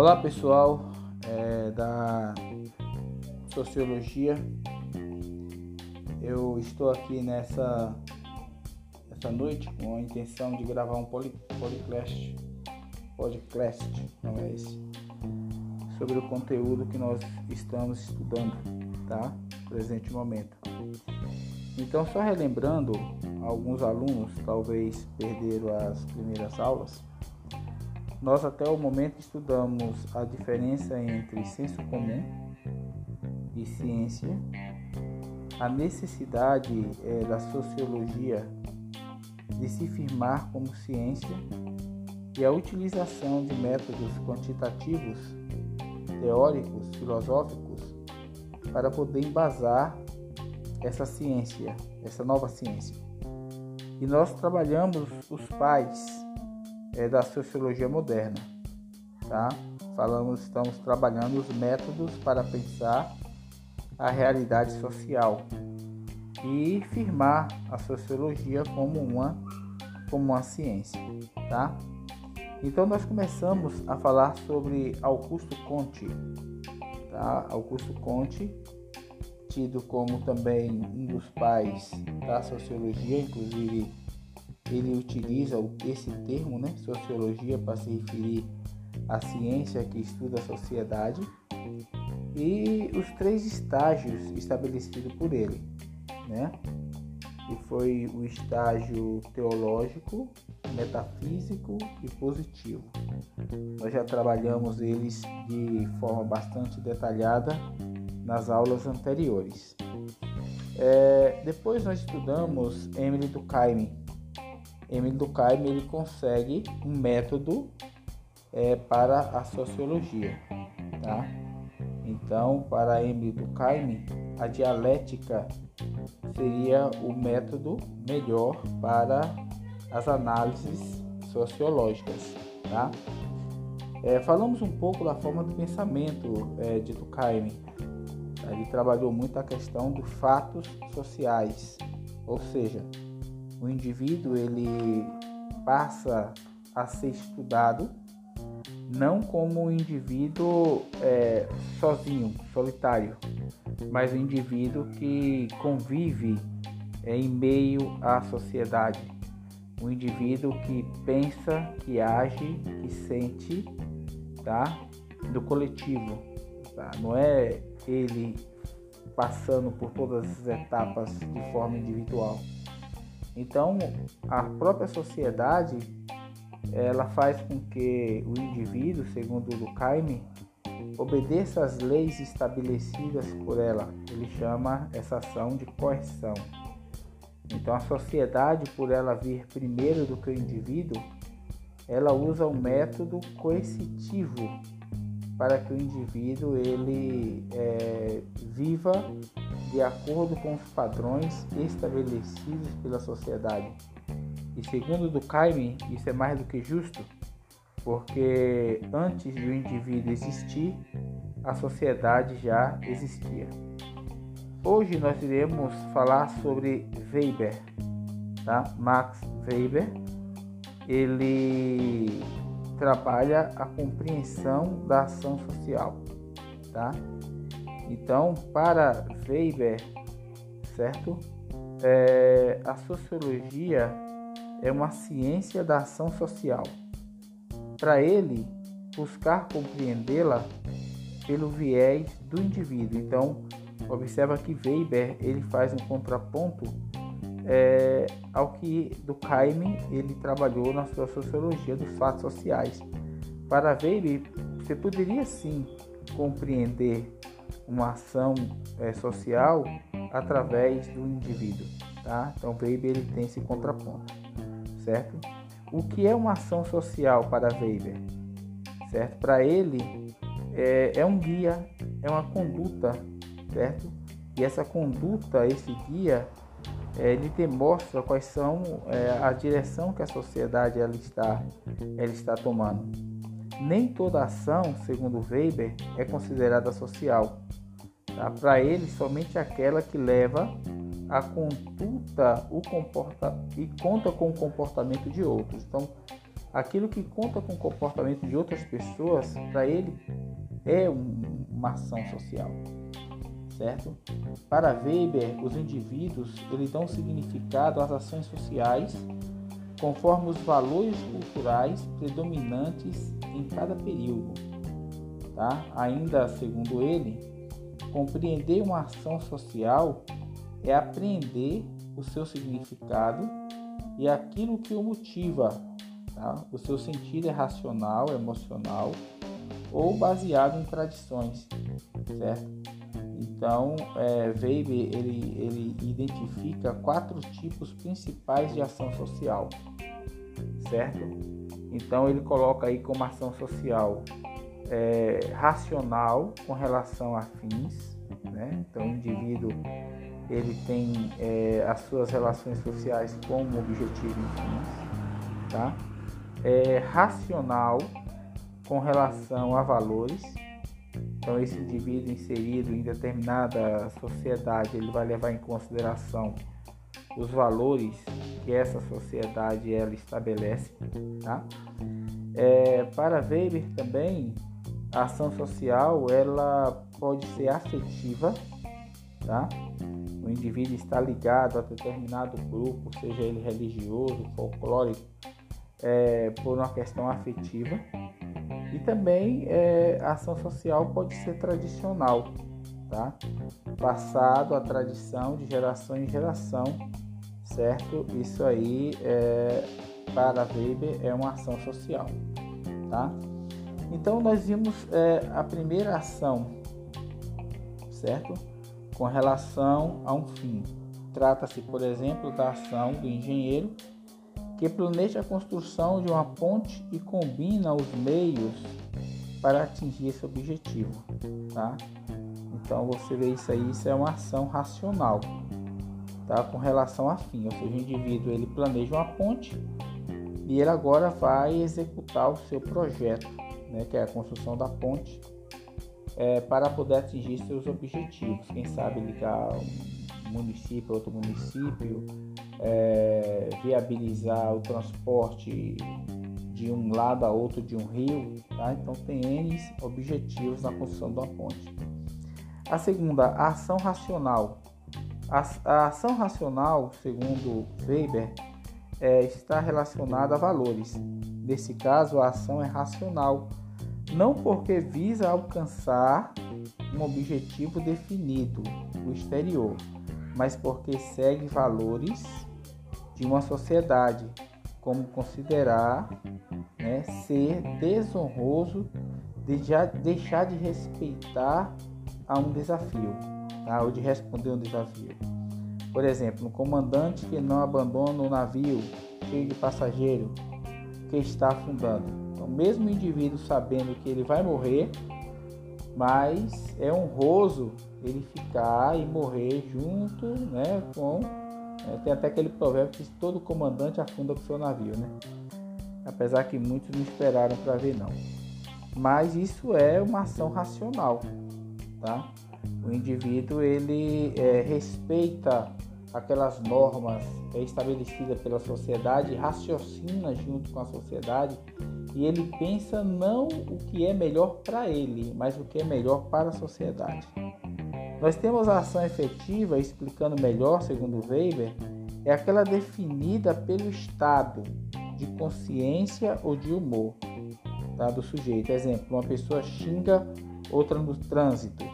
Olá pessoal é, da Sociologia, eu estou aqui nessa, nessa noite com a intenção de gravar um podcast, podcast, não é esse, sobre o conteúdo que nós estamos estudando, tá? Presente momento. Então, só relembrando, alguns alunos talvez perderam as primeiras aulas nós até o momento estudamos a diferença entre senso comum e ciência, a necessidade é, da sociologia de se firmar como ciência e a utilização de métodos quantitativos, teóricos, filosóficos, para poder embasar essa ciência, essa nova ciência. E nós trabalhamos os pais é, da sociologia moderna, tá? Falamos, estamos trabalhando os métodos para pensar a realidade social e firmar a sociologia como uma como uma ciência, tá? Então nós começamos a falar sobre Augusto Conte, tá? Augusto Conte, tido como também um dos pais da sociologia, inclusive ele utiliza esse termo, né, sociologia, para se referir à ciência que estuda a sociedade e os três estágios estabelecidos por ele, né? Que foi o estágio teológico, metafísico e positivo. Nós já trabalhamos eles de forma bastante detalhada nas aulas anteriores. É, depois nós estudamos Emily Durkheim, Emile Durkheim ele consegue um método é, para a sociologia, tá? Então, para Emile Durkheim, a dialética seria o método melhor para as análises sociológicas, tá? É, falamos um pouco da forma de pensamento é, de Durkheim. Ele trabalhou muito a questão dos fatos sociais, ou seja, o indivíduo ele passa a ser estudado não como um indivíduo é, sozinho, solitário, mas um indivíduo que convive é, em meio à sociedade, um indivíduo que pensa, que age, que sente, tá? Do coletivo, tá? Não é ele passando por todas as etapas de forma individual. Então, a própria sociedade ela faz com que o indivíduo, segundo Durkheim, obedeça às leis estabelecidas por ela. Ele chama essa ação de coerção. Então, a sociedade, por ela vir primeiro do que o indivíduo, ela usa o método coercitivo para que o indivíduo ele é, viva de acordo com os padrões estabelecidos pela sociedade. E segundo Durkheim, isso é mais do que justo, porque antes de o indivíduo existir, a sociedade já existia. Hoje nós iremos falar sobre Weber, tá? Max Weber. Ele trabalha a compreensão da ação social, tá? Então, para Weber, certo? É, a sociologia é uma ciência da ação social. Para ele, buscar compreendê-la pelo viés do indivíduo. Então, observa que Weber ele faz um contraponto é, ao que Durkheim ele trabalhou na sua sociologia dos fatos sociais. Para Weber, você poderia sim compreender uma ação é, social através do indivíduo, tá? Então Weber ele tem esse contraponto, certo? O que é uma ação social para Weber, certo? Para ele é, é um guia, é uma conduta, certo? E essa conduta, esse guia, é, ele demonstra quais são é, a direção que a sociedade ela está, ela está tomando. Nem toda ação, segundo Weber, é considerada social. Tá? Para ele, somente aquela que leva a conduta o comporta, e conta com o comportamento de outros. Então, aquilo que conta com o comportamento de outras pessoas, para ele é uma ação social, certo? Para Weber, os indivíduos eles dão significado às ações sociais conforme os valores culturais predominantes em cada período. Tá? Ainda segundo ele, compreender uma ação social é apreender o seu significado e aquilo que o motiva. Tá? O seu sentido é racional, emocional ou baseado em tradições, certo? Então, é, Weber ele, ele identifica quatro tipos principais de ação social, certo? Então, ele coloca aí como ação social é, racional com relação a fins, né? Então, o indivíduo ele tem é, as suas relações sociais como objetivo em fins, tá? É, racional com relação a valores. Então, esse indivíduo inserido em determinada sociedade, ele vai levar em consideração os valores que essa sociedade ela estabelece, tá? É, para Weber também, a ação social ela pode ser afetiva, tá? O indivíduo está ligado a determinado grupo, seja ele religioso, folclórico, é, por uma questão afetiva. E também é, a ação social pode ser tradicional, tá? Passado a tradição de geração em geração, certo? Isso aí, é, para Weber, é uma ação social, tá? Então, nós vimos é, a primeira ação, certo? Com relação a um fim. Trata-se, por exemplo, da ação do engenheiro que planeja a construção de uma ponte e combina os meios para atingir esse objetivo, tá? Então você vê isso aí, isso é uma ação racional, tá? Com relação a fim, ou seja, o indivíduo ele planeja uma ponte e ele agora vai executar o seu projeto, né? Que é a construção da ponte é, para poder atingir seus objetivos. Quem sabe ligar um município a outro município, é, viabilizar o transporte de um lado a outro de um rio, tá? então tem N objetivos na construção uma ponte. A segunda, a ação racional. A, a ação racional, segundo Weber, é, está relacionada a valores. Nesse caso, a ação é racional, não porque visa alcançar um objetivo definido, o exterior, mas porque segue valores de uma sociedade, como considerar né, ser desonroso de deixar de respeitar a um desafio, tá? ou de responder um desafio. Por exemplo, um comandante que não abandona o navio cheio de passageiro que está afundando. Mesmo indivíduo sabendo que ele vai morrer, mas é honroso ele ficar e morrer junto né, com é, tem até aquele provérbio que todo comandante afunda com seu navio, né? Apesar que muitos não esperaram para ver não. Mas isso é uma ação racional, tá? O indivíduo ele é, respeita aquelas normas estabelecidas pela sociedade, raciocina junto com a sociedade e ele pensa não o que é melhor para ele, mas o que é melhor para a sociedade. Nós temos a ação efetiva, explicando melhor, segundo Weber, é aquela definida pelo estado de consciência ou de humor tá, do sujeito. Exemplo, uma pessoa xinga outra no trânsito.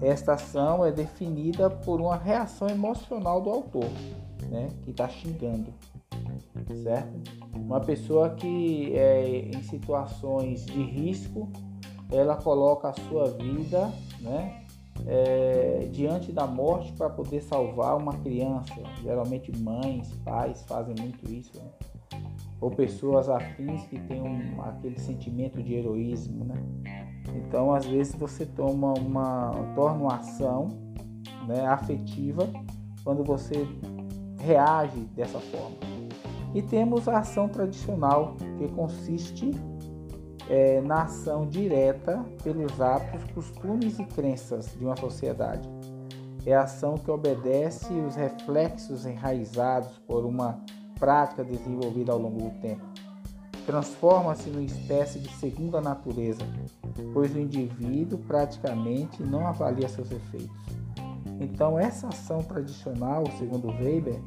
Esta ação é definida por uma reação emocional do autor, né, que está xingando, certo? Uma pessoa que é, em situações de risco, ela coloca a sua vida, né, é, diante da morte para poder salvar uma criança. Geralmente mães, pais fazem muito isso. Né? Ou pessoas afins que têm um, aquele sentimento de heroísmo. Né? Então, às vezes, você toma uma, torna uma ação né, afetiva quando você reage dessa forma. E temos a ação tradicional, que consiste é, na ação direta pelos hábitos, costumes e crenças de uma sociedade. É a ação que obedece os reflexos enraizados por uma prática desenvolvida ao longo do tempo. transforma-se numa espécie de segunda natureza, pois o indivíduo praticamente não avalia seus efeitos. Então, essa ação tradicional, segundo Weber,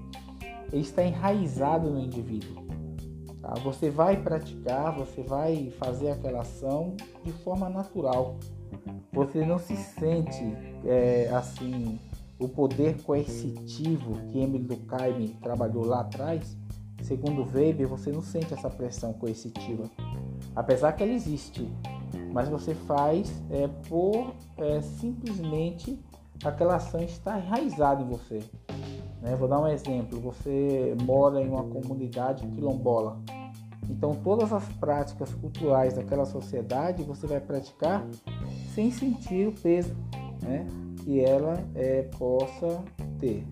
está enraizada no indivíduo. Tá? Você vai praticar, você vai fazer aquela ação de forma natural. Você não se sente é, assim o poder coercitivo que Emile Durkheim trabalhou lá atrás. Segundo Weber, você não sente essa pressão coercitiva, apesar que ela existe, mas você faz é, por é, simplesmente aquela ação está enraizada em você. Né? Vou dar um exemplo: você mora em uma comunidade quilombola, então todas as práticas culturais daquela sociedade você vai praticar sem sentir o peso né? que ela é, possa ter.